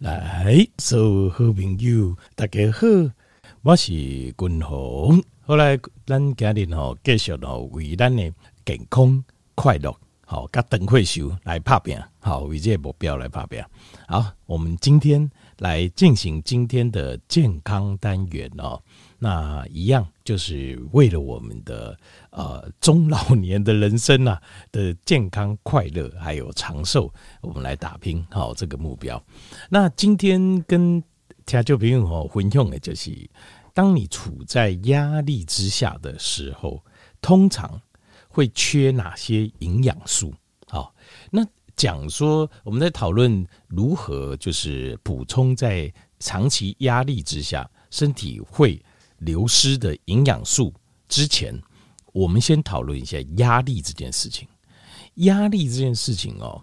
来，所有好朋友，大家好，我是君鸿。后来咱家庭吼继续吼为咱的健康快乐，好，甲邓惠秀来拍拼，好，为这个目标来拍拼。好，我们今天来进行今天的健康单元哦。那一样就是为了我们的呃中老年的人生啊的健康快乐还有长寿，我们来打拼好这个目标。那今天跟听众朋友哦分享的就是，当你处在压力之下的时候，通常会缺哪些营养素？好，那讲说我们在讨论如何就是补充在长期压力之下身体会。流失的营养素之前，我们先讨论一下压力这件事情。压力这件事情哦，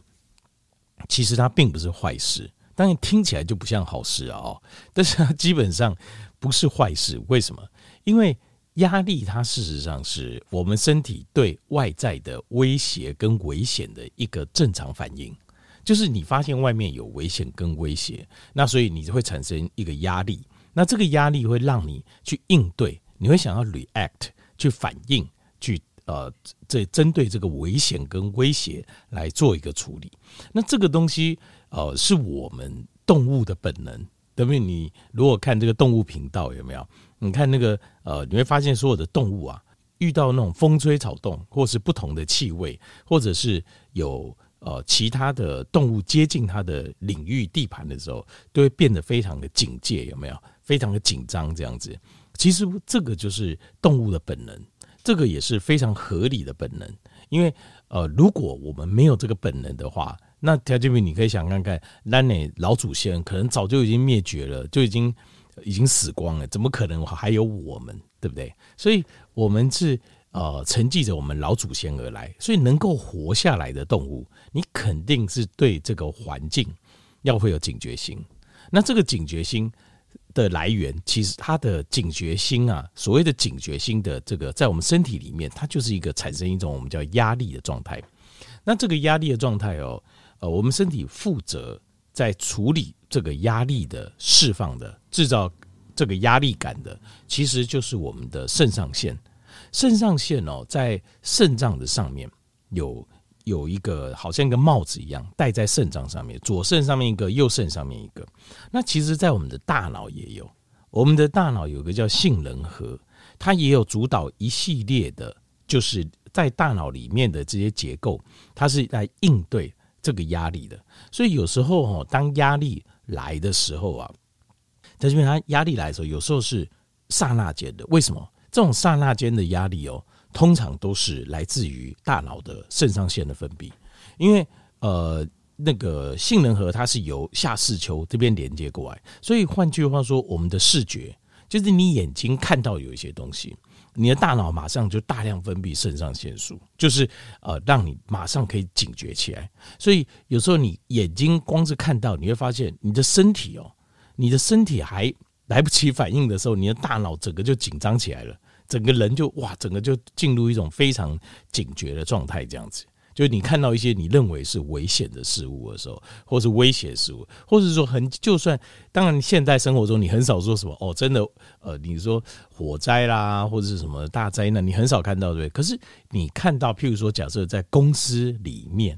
其实它并不是坏事，当然听起来就不像好事啊。哦，但是它基本上不是坏事。为什么？因为压力它事实上是我们身体对外在的威胁跟危险的一个正常反应。就是你发现外面有危险跟威胁，那所以你会产生一个压力。那这个压力会让你去应对，你会想要 react 去反应，去呃，这针对这个危险跟威胁来做一个处理。那这个东西呃，是我们动物的本能。对不对？你如果看这个动物频道有没有？你看那个呃，你会发现所有的动物啊，遇到那种风吹草动，或是不同的气味，或者是有呃其他的动物接近它的领域地盘的时候，都会变得非常的警戒，有没有？非常的紧张，这样子，其实这个就是动物的本能，这个也是非常合理的本能。因为呃，如果我们没有这个本能的话，那条件兵你可以想看看，那你老祖先可能早就已经灭绝了，就已经已经死光了，怎么可能还有我们，对不对？所以，我们是呃承继着我们老祖先而来，所以能够活下来的动物，你肯定是对这个环境要会有警觉心。那这个警觉心。的来源，其实它的警觉心啊，所谓的警觉心的这个，在我们身体里面，它就是一个产生一种我们叫压力的状态。那这个压力的状态哦，呃，我们身体负责在处理这个压力的释放的，制造这个压力感的，其实就是我们的肾上腺。肾上腺哦，在肾脏的上面有。有一个好像一个帽子一样戴在肾脏上面，左肾上面一个，右肾上面一个。那其实，在我们的大脑也有，我们的大脑有个叫杏仁核，它也有主导一系列的，就是在大脑里面的这些结构，它是来应对这个压力的。所以有时候哦，当压力来的时候啊，在这边它压力来的时候，有时候是刹那间的。为什么？这种刹那间的压力哦。通常都是来自于大脑的肾上腺的分泌，因为呃，那个杏仁核它是由下视丘这边连接过来，所以换句话说，我们的视觉就是你眼睛看到有一些东西，你的大脑马上就大量分泌肾上腺素，就是呃，让你马上可以警觉起来。所以有时候你眼睛光是看到，你会发现你的身体哦，你的身体还来不及反应的时候，你的大脑整个就紧张起来了。整个人就哇，整个就进入一种非常警觉的状态，这样子。就是你看到一些你认为是危险的事物的时候，或是威胁事物，或者是说很就算，当然现代生活中你很少说什么哦，真的呃，你说火灾啦，或者是什么大灾难，你很少看到对。可是你看到，譬如说，假设在公司里面，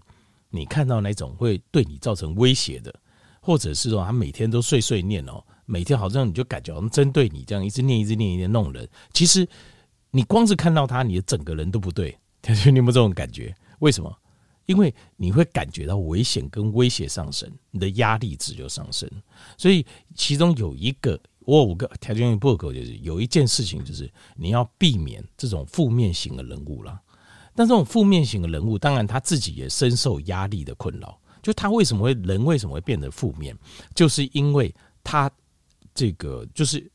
你看到那种会对你造成威胁的，或者是说他每天都碎碎念哦。每天好像你就感觉好像针对你这样一直念一直念一直弄人，其实你光是看到他，你的整个人都不对。你有没有这种感觉？为什么？因为你会感觉到危险跟威胁上升，你的压力值就上升。所以其中有一个，我五个条件不够，就是有一件事情，就是你要避免这种负面型的人物啦。但这种负面型的人物，当然他自己也深受压力的困扰。就他为什么会人为什么会变得负面，就是因为他。这个就是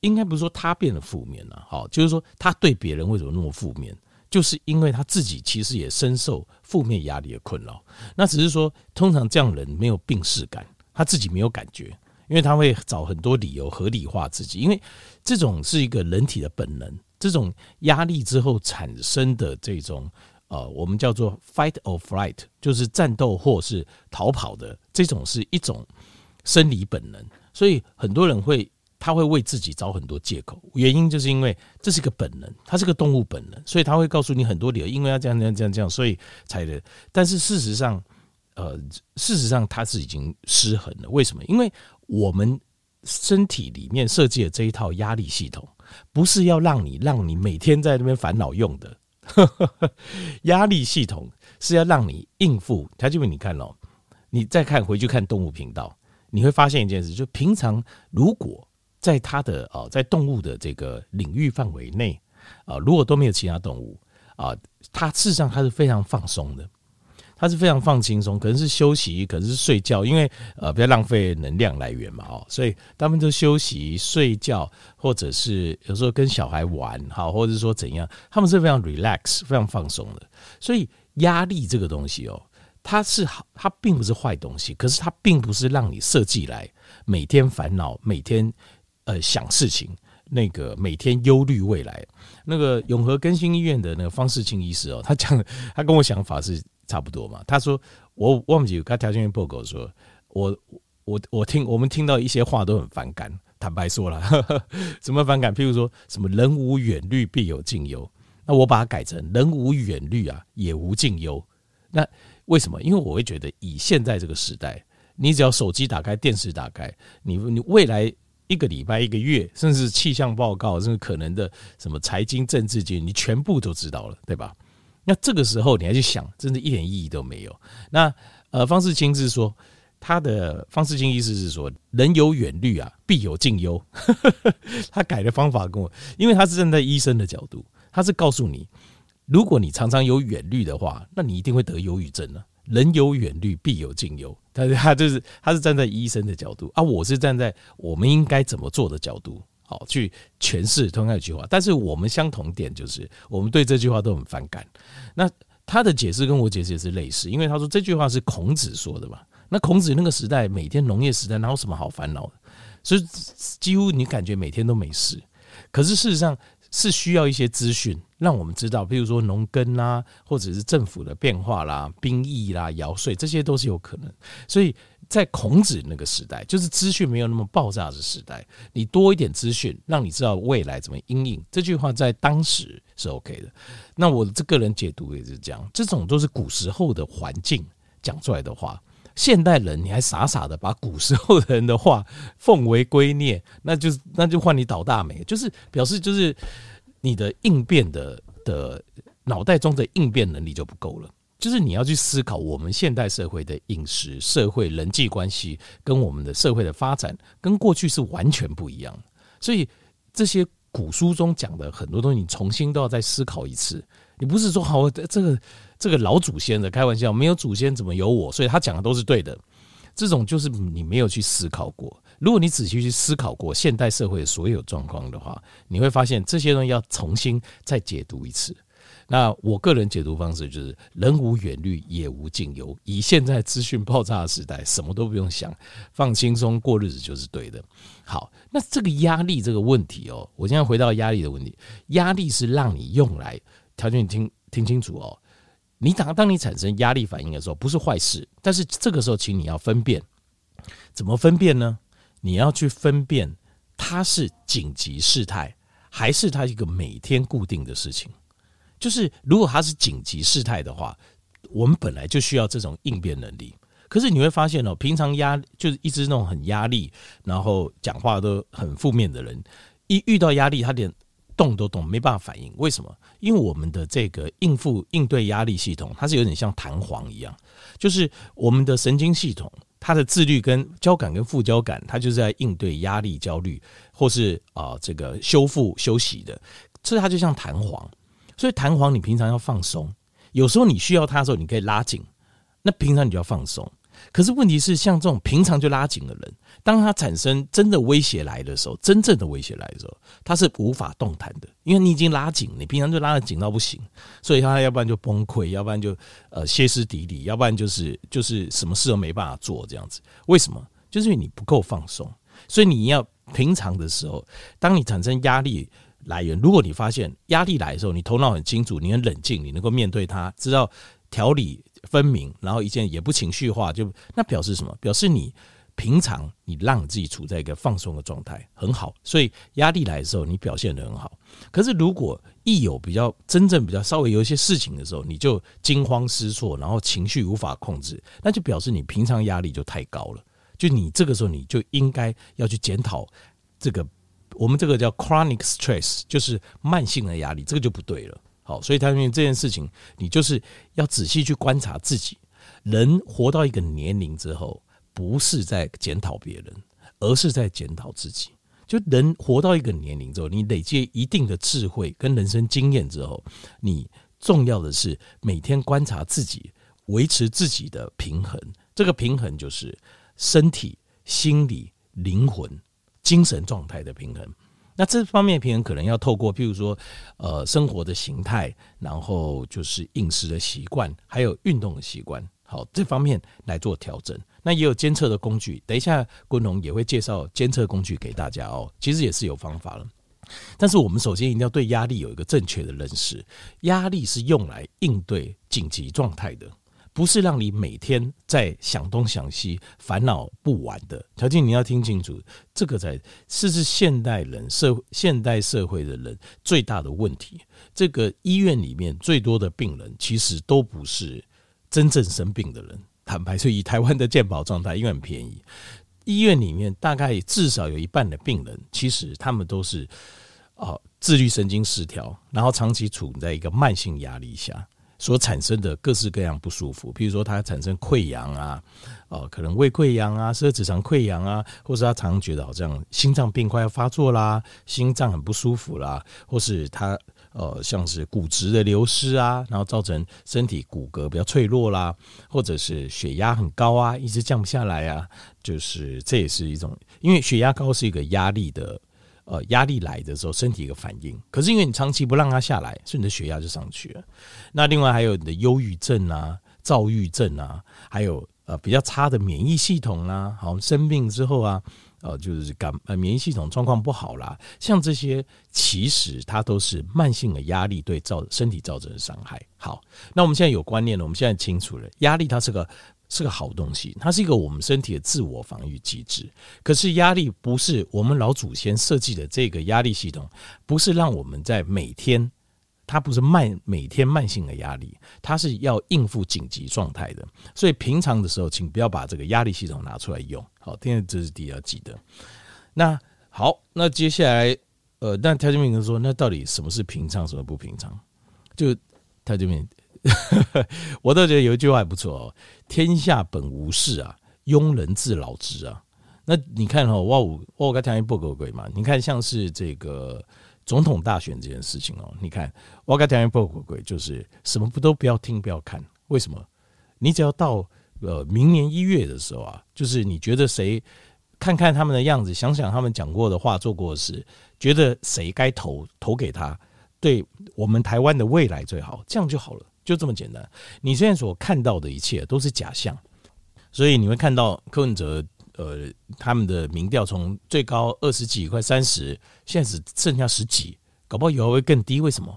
应该不是说他变得负面了，好，就是说他对别人为什么那么负面，就是因为他自己其实也深受负面压力的困扰。那只是说，通常这样人没有病视感，他自己没有感觉，因为他会找很多理由合理化自己，因为这种是一个人体的本能。这种压力之后产生的这种呃，我们叫做 fight or flight，就是战斗或是逃跑的这种是一种。生理本能，所以很多人会他会为自己找很多借口，原因就是因为这是个本能，它是个动物本能，所以他会告诉你很多理由，因为要这样这样这样这样，所以才的。但是事实上，呃，事实上它是已经失衡了。为什么？因为我们身体里面设计的这一套压力系统，不是要让你让你每天在那边烦恼用的。压力系统是要让你应付。他就问你看哦，你再看回去看动物频道，你会发现一件事，就平常如果在它的啊，在动物的这个领域范围内啊，如果都没有其他动物啊，它事实上它是非常放松的。他是非常放轻松，可能是休息，可能是睡觉，因为呃不要浪费能量来源嘛，哦，所以他们都休息、睡觉，或者是有时候跟小孩玩，好，或者是说怎样，他们是非常 relax、非常放松的。所以压力这个东西哦，它是好，它并不是坏东西，可是它并不是让你设计来每天烦恼、每天呃想事情，那个每天忧虑未来。那个永和更新医院的那个方世清医师哦，他讲，他跟我想法是。差不多嘛？他说我忘记他条件报告说，我我我听我们听到一些话都很反感。坦白说了，什么反感？譬如说什么“人无远虑，必有近忧”，那我把它改成“人无远虑啊，也无近忧”。那为什么？因为我会觉得，以现在这个时代，你只要手机打开、电视打开，你你未来一个礼拜、一个月，甚至气象报告，甚至可能的什么财经、政治界，你全部都知道了，对吧？那这个时候你还去想，真的一点意义都没有。那呃，方世清是说，他的方世清意思是说，人有远虑啊，必有近忧。他改的方法跟我，因为他是站在医生的角度，他是告诉你，如果你常常有远虑的话，那你一定会得忧郁症了。人有远虑，必有近忧。他 他就是他是站在医生的角度啊，我是站在我们应该怎么做的角度。好，去诠释同样一句话，但是我们相同点就是，我们对这句话都很反感。那他的解释跟我解释也是类似，因为他说这句话是孔子说的嘛。那孔子那个时代，每天农业时代，哪有什么好烦恼的？所以几乎你感觉每天都没事。可是事实上是需要一些资讯，让我们知道，比如说农耕啦，或者是政府的变化啦、兵役啦、徭税，这些都是有可能。所以。在孔子那个时代，就是资讯没有那么爆炸的时代，你多一点资讯，让你知道未来怎么因应。这句话在当时是 OK 的。那我这个人解读也是这样，这种都是古时候的环境讲出来的话。现代人你还傻傻的把古时候的人的话奉为圭臬，那就那就换你倒大霉，就是表示就是你的应变的的脑袋中的应变能力就不够了。就是你要去思考我们现代社会的饮食、社会人际关系，跟我们的社会的发展，跟过去是完全不一样。所以这些古书中讲的很多东西，你重新都要再思考一次。你不是说好这个这个老祖先的开玩笑，没有祖先怎么有我？所以他讲的都是对的。这种就是你没有去思考过。如果你仔细去思考过现代社会所有状况的话，你会发现这些东西要重新再解读一次。那我个人解读方式就是：人无远虑，也无近忧。以现在资讯爆炸的时代，什么都不用想，放轻松过日子就是对的。好，那这个压力这个问题哦，我现在回到压力的问题。压力是让你用来条件，你听听清楚哦。你当当你产生压力反应的时候，不是坏事，但是这个时候，请你要分辨，怎么分辨呢？你要去分辨它是紧急事态，还是它一个每天固定的事情。就是如果它是紧急事态的话，我们本来就需要这种应变能力。可是你会发现哦，平常压就是一直那种很压力，然后讲话都很负面的人，一遇到压力，他连动都动没办法反应。为什么？因为我们的这个应付应对压力系统，它是有点像弹簧一样，就是我们的神经系统，它的自律跟交感跟副交感，它就是在应对压力、焦虑或是啊这个修复休息的，所以它就像弹簧。所以弹簧，你平常要放松，有时候你需要它的时候，你可以拉紧。那平常你就要放松。可是问题是，像这种平常就拉紧的人，当他产生真的威胁来的时候，真正的威胁来的时候，他是无法动弹的，因为你已经拉紧，你平常就拉得紧到不行，所以他要不然就崩溃，要不然就呃歇斯底里，要不然就是就是什么事都没办法做这样子。为什么？就是因为你不够放松。所以你要平常的时候，当你产生压力。来源，如果你发现压力来的时候，你头脑很清楚，你很冷静，你能够面对它，知道条理分明，然后一件也不情绪化，就那表示什么？表示你平常你让自己处在一个放松的状态，很好。所以压力来的时候，你表现得很好。可是如果一有比较真正比较稍微有一些事情的时候，你就惊慌失措，然后情绪无法控制，那就表示你平常压力就太高了。就你这个时候，你就应该要去检讨这个，我们这个叫 chronic stress，就是慢性的压力，这个就不对了。好，所以他认为这件事情，你就是要仔细去观察自己。人活到一个年龄之后，不是在检讨别人，而是在检讨自己。就人活到一个年龄之后，你累积一定的智慧跟人生经验之后，你重要的是每天观察自己，维持自己的平衡。这个平衡就是身体、心理、灵魂、精神状态的平衡。那这方面平衡可能要透过，譬如说，呃，生活的形态，然后就是饮食的习惯，还有运动的习惯。好，这方面来做调整。那也有监测的工具，等一下郭龙也会介绍监测工具给大家哦。其实也是有方法了，但是我们首先一定要对压力有一个正确的认识。压力是用来应对紧急状态的，不是让你每天在想东想西、烦恼不完的。条件你要听清楚，这个才是是现代人社会现代社会的人最大的问题。这个医院里面最多的病人，其实都不是。真正生病的人，坦白说，以台湾的健保状态，因为很便宜，医院里面大概至少有一半的病人，其实他们都是哦自律神经失调，然后长期处在一个慢性压力下所产生的各式各样不舒服，比如说他产生溃疡啊，哦可能胃溃疡啊，十二指肠溃疡啊，或是他常觉得好像心脏病快要发作啦，心脏很不舒服啦，或是他。呃，像是骨质的流失啊，然后造成身体骨骼比较脆弱啦，或者是血压很高啊，一直降不下来啊，就是这也是一种，因为血压高是一个压力的，呃，压力来的时候身体一个反应。可是因为你长期不让它下来，所以你的血压就上去了。那另外还有你的忧郁症啊、躁郁症啊，还有呃比较差的免疫系统啊，好生病之后啊。呃，就是感呃免疫系统状况不好啦，像这些其实它都是慢性的压力对造身体造成的伤害。好，那我们现在有观念了，我们现在清楚了，压力它是个是个好东西，它是一个我们身体的自我防御机制。可是压力不是我们老祖先设计的这个压力系统，不是让我们在每天。它不是慢每天慢性的压力，它是要应付紧急状态的。所以平常的时候，请不要把这个压力系统拿出来用。好，现在这是第二记得。那好，那接下来，呃，那条件明说，那到底什么是平常，什么不平常？就条件明，我倒觉得有一句话还不错哦：“天下本无事啊，庸人自扰之啊。”那你看哈，哇五哇该条件不狗鬼嘛？你看像是这个。总统大选这件事情哦，你看，我跟台湾报鬼鬼就是什么不都不要听不要看，为什么？你只要到呃明年一月的时候啊，就是你觉得谁看看他们的样子，想想他们讲过的话、做过的事，觉得谁该投投给他，对我们台湾的未来最好，这样就好了，就这么简单。你现在所看到的一切都是假象，所以你会看到柯文哲。呃，他们的民调从最高二十几，快三十，现在只剩下十几，搞不好以后会更低。为什么？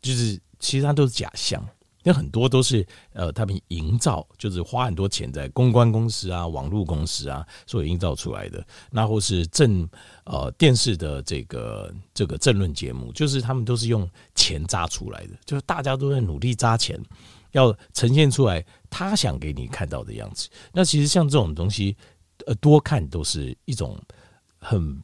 就是其实它都是假象，那很多都是呃，他们营造，就是花很多钱在公关公司啊、网络公司啊所营造出来的，那或是政呃电视的这个这个政论节目，就是他们都是用钱砸出来的，就是大家都在努力砸钱，要呈现出来他想给你看到的样子。那其实像这种东西。呃，多看都是一种很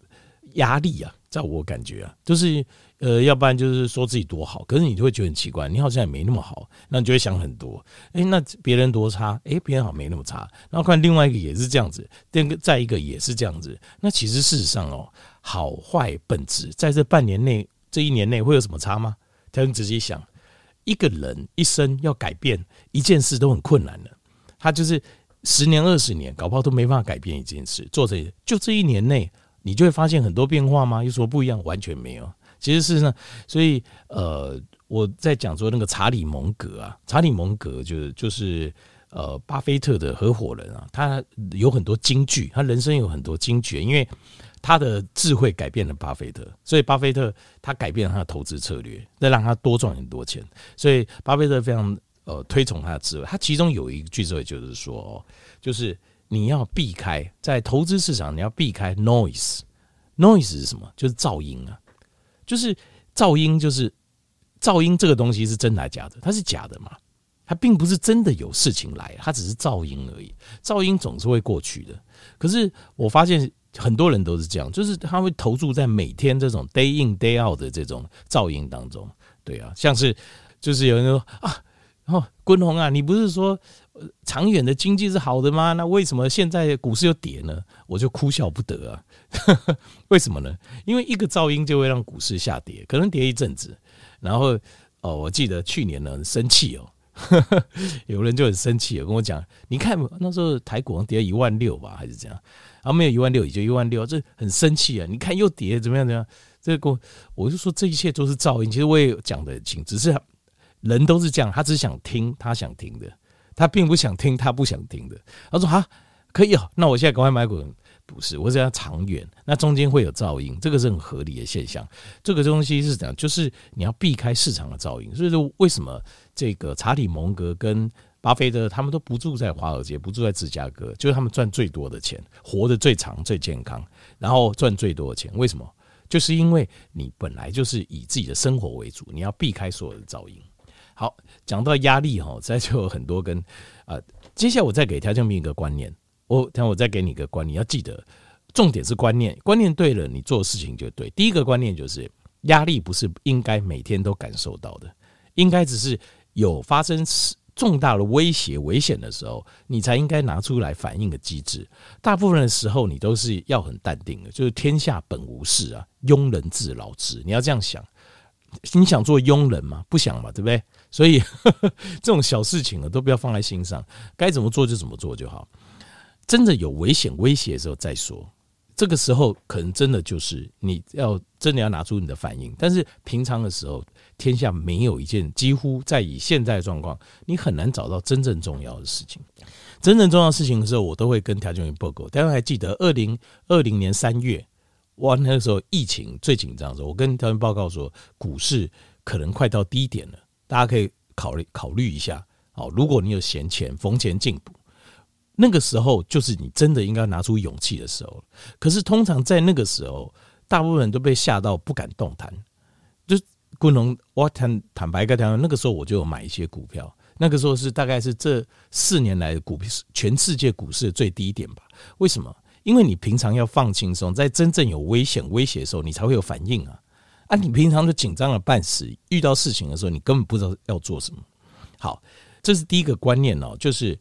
压力啊，在我感觉啊，就是呃，要不然就是说自己多好，可是你就会觉得很奇怪，你好像也没那么好，那你就会想很多。哎，那别人多差，哎，别人好没那么差，然后看另外一个也是这样子，第二个再一个也是这样子。那其实事实上哦，好坏本质在这半年内、这一年内会有什么差吗？他们仔细想，一个人一生要改变一件事都很困难的，他就是。十年二十年，搞不好都没办法改变一件事。做这就这一年内，你就会发现很多变化吗？有什么不一样？完全没有。其实事实上，所以呃，我在讲说那个查理蒙格啊，查理蒙格就是就是呃，巴菲特的合伙人啊，他有很多金句，他人生有很多金句，因为他的智慧改变了巴菲特，所以巴菲特他改变了他的投资策略，再让他多赚很多钱。所以巴菲特非常。呃，推崇他的智慧，他其中有一句智慧就是说，就是你要避开在投资市场，你要避开 noise。noise 是什么？就是噪音啊，就是噪音，就是噪音这个东西是真的还是假的？它是假的嘛？它并不是真的有事情来，它只是噪音而已。噪音总是会过去的。可是我发现很多人都是这样，就是他会投注在每天这种 day in day out 的这种噪音当中。对啊，像是就是有人说啊，哦，坤宏啊，你不是说长远的经济是好的吗？那为什么现在股市又跌呢？我就哭笑不得啊。为什么呢？因为一个噪音就会让股市下跌，可能跌一阵子，然后哦，我记得去年呢很生气哦，有人就很生气，跟我讲，你看那时候台股跌一万六吧，还是这样，然后没有一万六，也就一万六，这很生气啊！你看又跌，怎么样？怎么样？这个我就说这一切都是噪音。其实我也讲得很清，只是人都是这样，他只想听他想听的，他并不想听他不想听的。他说啊，可以哦，那我现在赶快买股。不是，我是要长远，那中间会有噪音，这个是很合理的现象。这个东西是怎样？就是你要避开市场的噪音。所以说，为什么这个查理蒙格跟巴菲特他们都不住在华尔街，不住在芝加哥，就是他们赚最多的钱，活得最长、最健康，然后赚最多的钱。为什么？就是因为你本来就是以自己的生活为主，你要避开所有的噪音。好，讲到压力哈，再就有很多跟啊，接下来我再给条件兵一个观念。我等我再给你一个观念，要记得，重点是观念，观念对了，你做事情就对。第一个观念就是，压力不是应该每天都感受到的，应该只是有发生重大的威胁、危险的时候，你才应该拿出来反应的机制。大部分的时候，你都是要很淡定的，就是天下本无事啊，庸人自扰之。你要这样想，你想做庸人吗？不想嘛，对不对？所以呵 呵这种小事情呢，都不要放在心上，该怎么做就怎么做就好。真的有危险威胁的时候再说，这个时候可能真的就是你要真的要拿出你的反应。但是平常的时候，天下没有一件几乎在以现在的状况，你很难找到真正重要的事情。真正重要事情的时候，我都会跟调解员报告。大家还记得二零二零年三月，哇，那个时候疫情最紧张的时候，我跟调解员报告说，股市可能快到低点了，大家可以考虑考虑一下。好，如果你有闲钱，逢钱进补。那个时候就是你真的应该拿出勇气的时候。可是通常在那个时候，大部分人都被吓到不敢动弹。就滚龙，我坦坦白跟他讲，那个时候我就有买一些股票。那个时候是大概是这四年来的股票，全世界股市的最低点吧？为什么？因为你平常要放轻松，在真正有危险威胁的时候，你才会有反应啊！啊，你平常就紧张了半死，遇到事情的时候，你根本不知道要做什么。好，这是第一个观念哦，就是。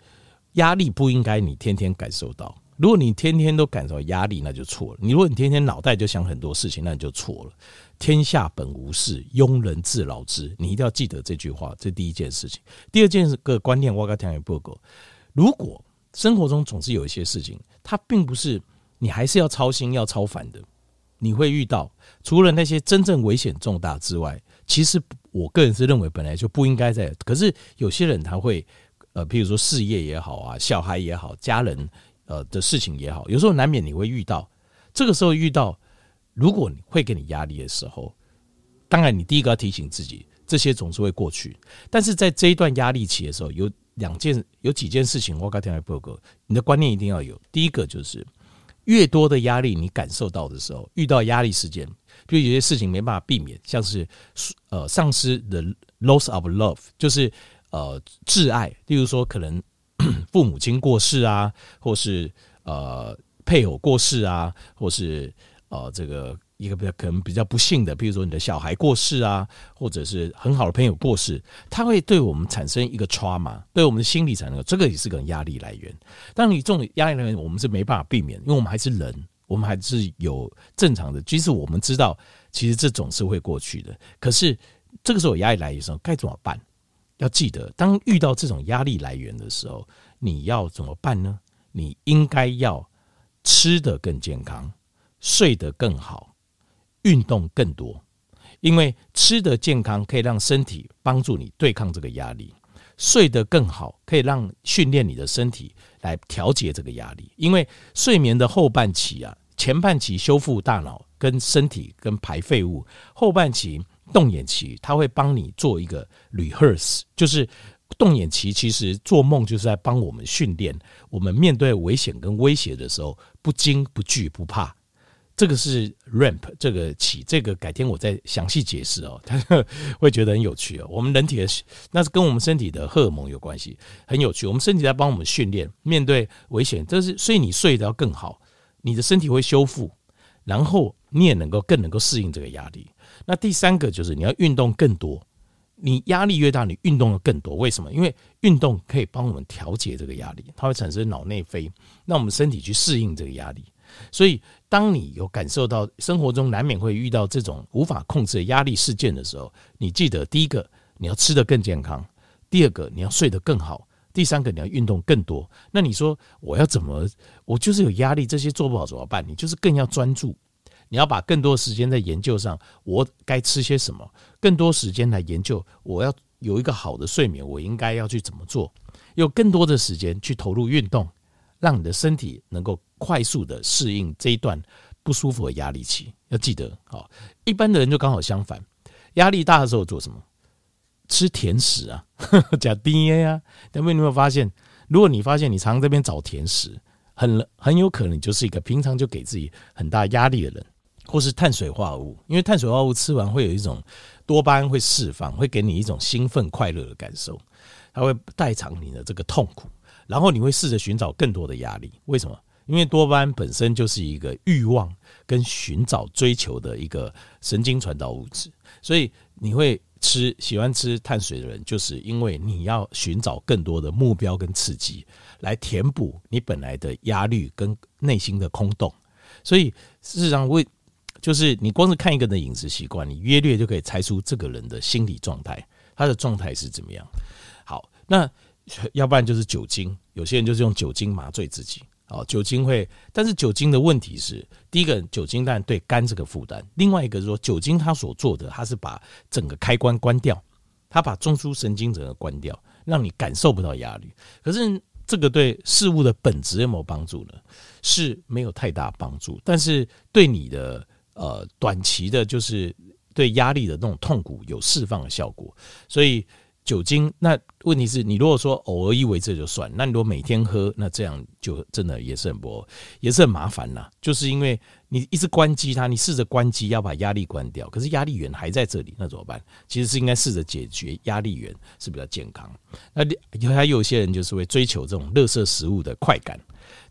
压力不应该你天天感受到，如果你天天都感受压力，那就错了。你如果你天天脑袋就想很多事情，那你就错了。天下本无事，庸人自扰之。你一定要记得这句话，这第一件事情。第二件个观念，我刚才也报告。如果生活中总是有一些事情，它并不是你还是要操心要操烦的，你会遇到除了那些真正危险重大之外，其实我个人是认为本来就不应该在。可是有些人他会。呃，譬如说事业也好啊，小孩也好，家人呃的事情也好，有时候难免你会遇到。这个时候遇到，如果你会给你压力的时候，当然你第一个要提醒自己，这些总是会过去。但是在这一段压力期的时候，有两件、有几件事情，我刚才报告，你的观念一定要有。第一个就是，越多的压力你感受到的时候，遇到压力事件，比如有些事情没办法避免，像是呃丧失的 loss of love，就是。呃，挚爱，例如说，可能父母亲过世啊，或是呃配偶过世啊，或是呃这个一个比较可能比较不幸的，比如说你的小孩过世啊，或者是很好的朋友过世，他会对我们产生一个 trauma，对我们的心理产生这个也是个压力来源。当你这种压力来源，我们是没办法避免，因为我们还是人，我们还是有正常的。即使我们知道，其实这总是会过去的，可是这个时候压力来源的时候该怎么办？要记得，当遇到这种压力来源的时候，你要怎么办呢？你应该要吃得更健康，睡得更好，运动更多。因为吃得健康可以让身体帮助你对抗这个压力，睡得更好可以让训练你的身体来调节这个压力。因为睡眠的后半期啊，前半期修复大脑跟身体跟排废物，后半期。动眼期，它会帮你做一个 rehearse，就是动眼期其实做梦就是在帮我们训练，我们面对危险跟威胁的时候不惊不惧不怕。这个是 ramp 这个起，这个改天我再详细解释哦，他会觉得很有趣哦。我们人体的那是跟我们身体的荷尔蒙有关系，很有趣。我们身体在帮我们训练面对危险，这是所以你睡得要更好，你的身体会修复，然后你也能够更能够适应这个压力。那第三个就是你要运动更多。你压力越大，你运动的更多。为什么？因为运动可以帮我们调节这个压力，它会产生脑内啡，让我们身体去适应这个压力。所以，当你有感受到生活中难免会遇到这种无法控制的压力事件的时候，你记得第一个你要吃得更健康，第二个你要睡得更好，第三个你要运动更多。那你说我要怎么？我就是有压力，这些做不好怎么办？你就是更要专注。你要把更多时间在研究上，我该吃些什么？更多时间来研究，我要有一个好的睡眠，我应该要去怎么做？有更多的时间去投入运动，让你的身体能够快速的适应这一段不舒服的压力期。要记得，好，一般的人就刚好相反，压力大的时候做什么？吃甜食啊，加 DNA 啊。但是你有没有发现，如果你发现你常常这边找甜食，很很有可能你就是一个平常就给自己很大压力的人。或是碳水化合物，因为碳水化合物吃完会有一种多巴胺会释放，会给你一种兴奋快乐的感受，它会代偿你的这个痛苦，然后你会试着寻找更多的压力。为什么？因为多巴胺本身就是一个欲望跟寻找追求的一个神经传导物质，所以你会吃喜欢吃碳水的人，就是因为你要寻找更多的目标跟刺激，来填补你本来的压力跟内心的空洞。所以事实上为就是你光是看一个人的饮食习惯，你约略就可以猜出这个人的心理状态，他的状态是怎么样。好，那要不然就是酒精，有些人就是用酒精麻醉自己。哦，酒精会，但是酒精的问题是，第一个酒精当然对肝这个负担，另外一个是说酒精它所做的，它是把整个开关关掉，它把中枢神经整个关掉，让你感受不到压力。可是这个对事物的本质有没有帮助呢？是没有太大帮助，但是对你的。呃，短期的，就是对压力的那种痛苦有释放的效果。所以酒精，那问题是你如果说偶尔一为这就算，那你如果每天喝，那这样就真的也是很不，也是很麻烦呐。就是因为你一直关机它，你试着关机要把压力关掉，可是压力源还在这里，那怎么办？其实是应该试着解决压力源是比较健康。那还有些人就是会追求这种乐色食物的快感，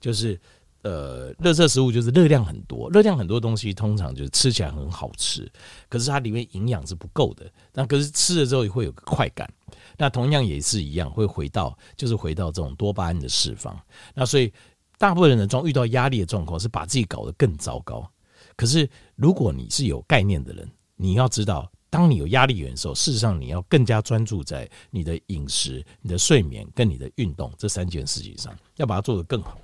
就是。呃，垃圾食物就是热量很多，热量很多东西通常就是吃起来很好吃，可是它里面营养是不够的。那可是吃了之后也会有个快感，那同样也是一样，会回到就是回到这种多巴胺的释放。那所以大部分人的状遇到压力的状况是把自己搞得更糟糕。可是如果你是有概念的人，你要知道，当你有压力源的时候，事实上你要更加专注在你的饮食、你的睡眠跟你的运动这三件事情上，要把它做得更好。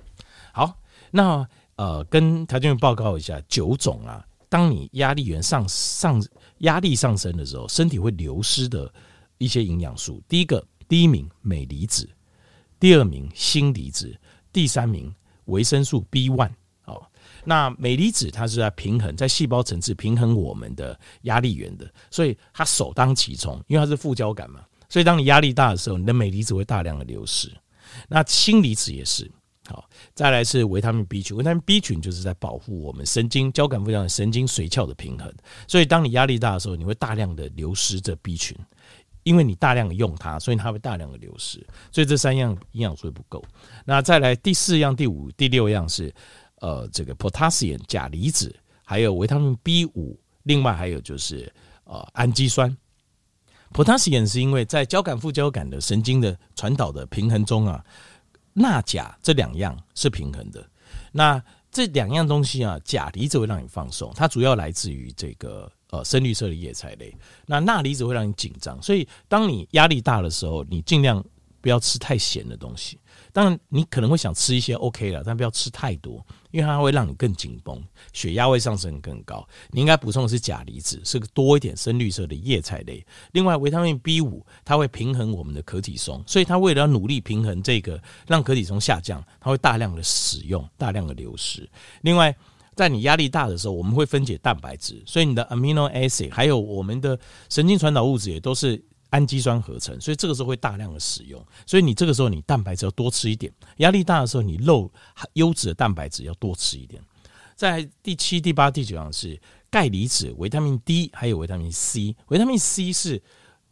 好。那呃，跟台军报告一下，九种啊，当你压力源上上压力上升的时候，身体会流失的一些营养素。第一个，第一名镁离子，第二名锌离子，第三名维生素 B one。哦，那镁离子它是在平衡，在细胞层次平衡我们的压力源的，所以它首当其冲，因为它是副交感嘛，所以当你压力大的时候，你的镁离子会大量的流失。那锌离子也是。好，再来是维他命 B 群，维他命 B 群就是在保护我们神经交感部的神经髓鞘的平衡。所以，当你压力大的时候，你会大量的流失这 B 群，因为你大量的用它，所以它会大量的流失。所以这三样营养素不够。那再来第四样、第五、第六样是呃这个 potassium 钾离子，还有维他命 B 五，另外还有就是呃氨基酸。potassium 是因为在交感副交感的神经的传导的平衡中啊。钠钾这两样是平衡的，那这两样东西啊，钾离子会让你放松，它主要来自于这个呃深绿色的叶菜类，那钠离子会让你紧张，所以当你压力大的时候，你尽量不要吃太咸的东西。当然，你可能会想吃一些 OK 了，但不要吃太多，因为它会让你更紧绷，血压会上升更高。你应该补充的是钾离子，是个多一点深绿色的叶菜类。另外，维他命 B 五，它会平衡我们的可体松，所以它为了要努力平衡这个，让可体松下降，它会大量的使用，大量的流失。另外，在你压力大的时候，我们会分解蛋白质，所以你的 amino acid 还有我们的神经传导物质也都是。氨基酸合成，所以这个时候会大量的使用。所以你这个时候你蛋白质要多吃一点，压力大的时候你肉优质的蛋白质要多吃一点。在第七、第八、第九样是钙离子、维他命 D 还有维他命 C。维他命 C 是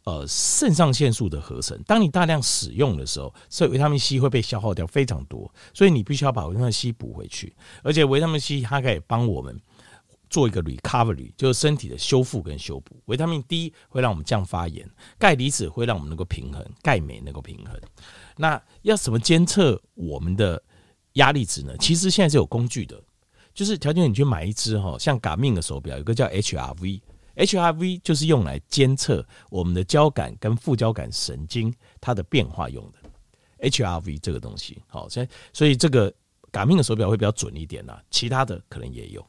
呃肾上腺素的合成，当你大量使用的时候，所以维他命 C 会被消耗掉非常多，所以你必须要把维他命 C 补回去。而且维他命 C 它可以帮我们。做一个 recovery，就是身体的修复跟修补。维他命 D 会让我们降发炎，钙离子会让我们能够平衡，钙镁能够平衡。那要怎么监测我们的压力值呢？其实现在是有工具的，就是条件你去买一只哈，像 Garmin 的手表，有个叫 HRV，HRV 就是用来监测我们的交感跟副交感神经它的变化用的。HRV 这个东西，好，所以所以这个 Garmin 的手表会比较准一点啦，其他的可能也有。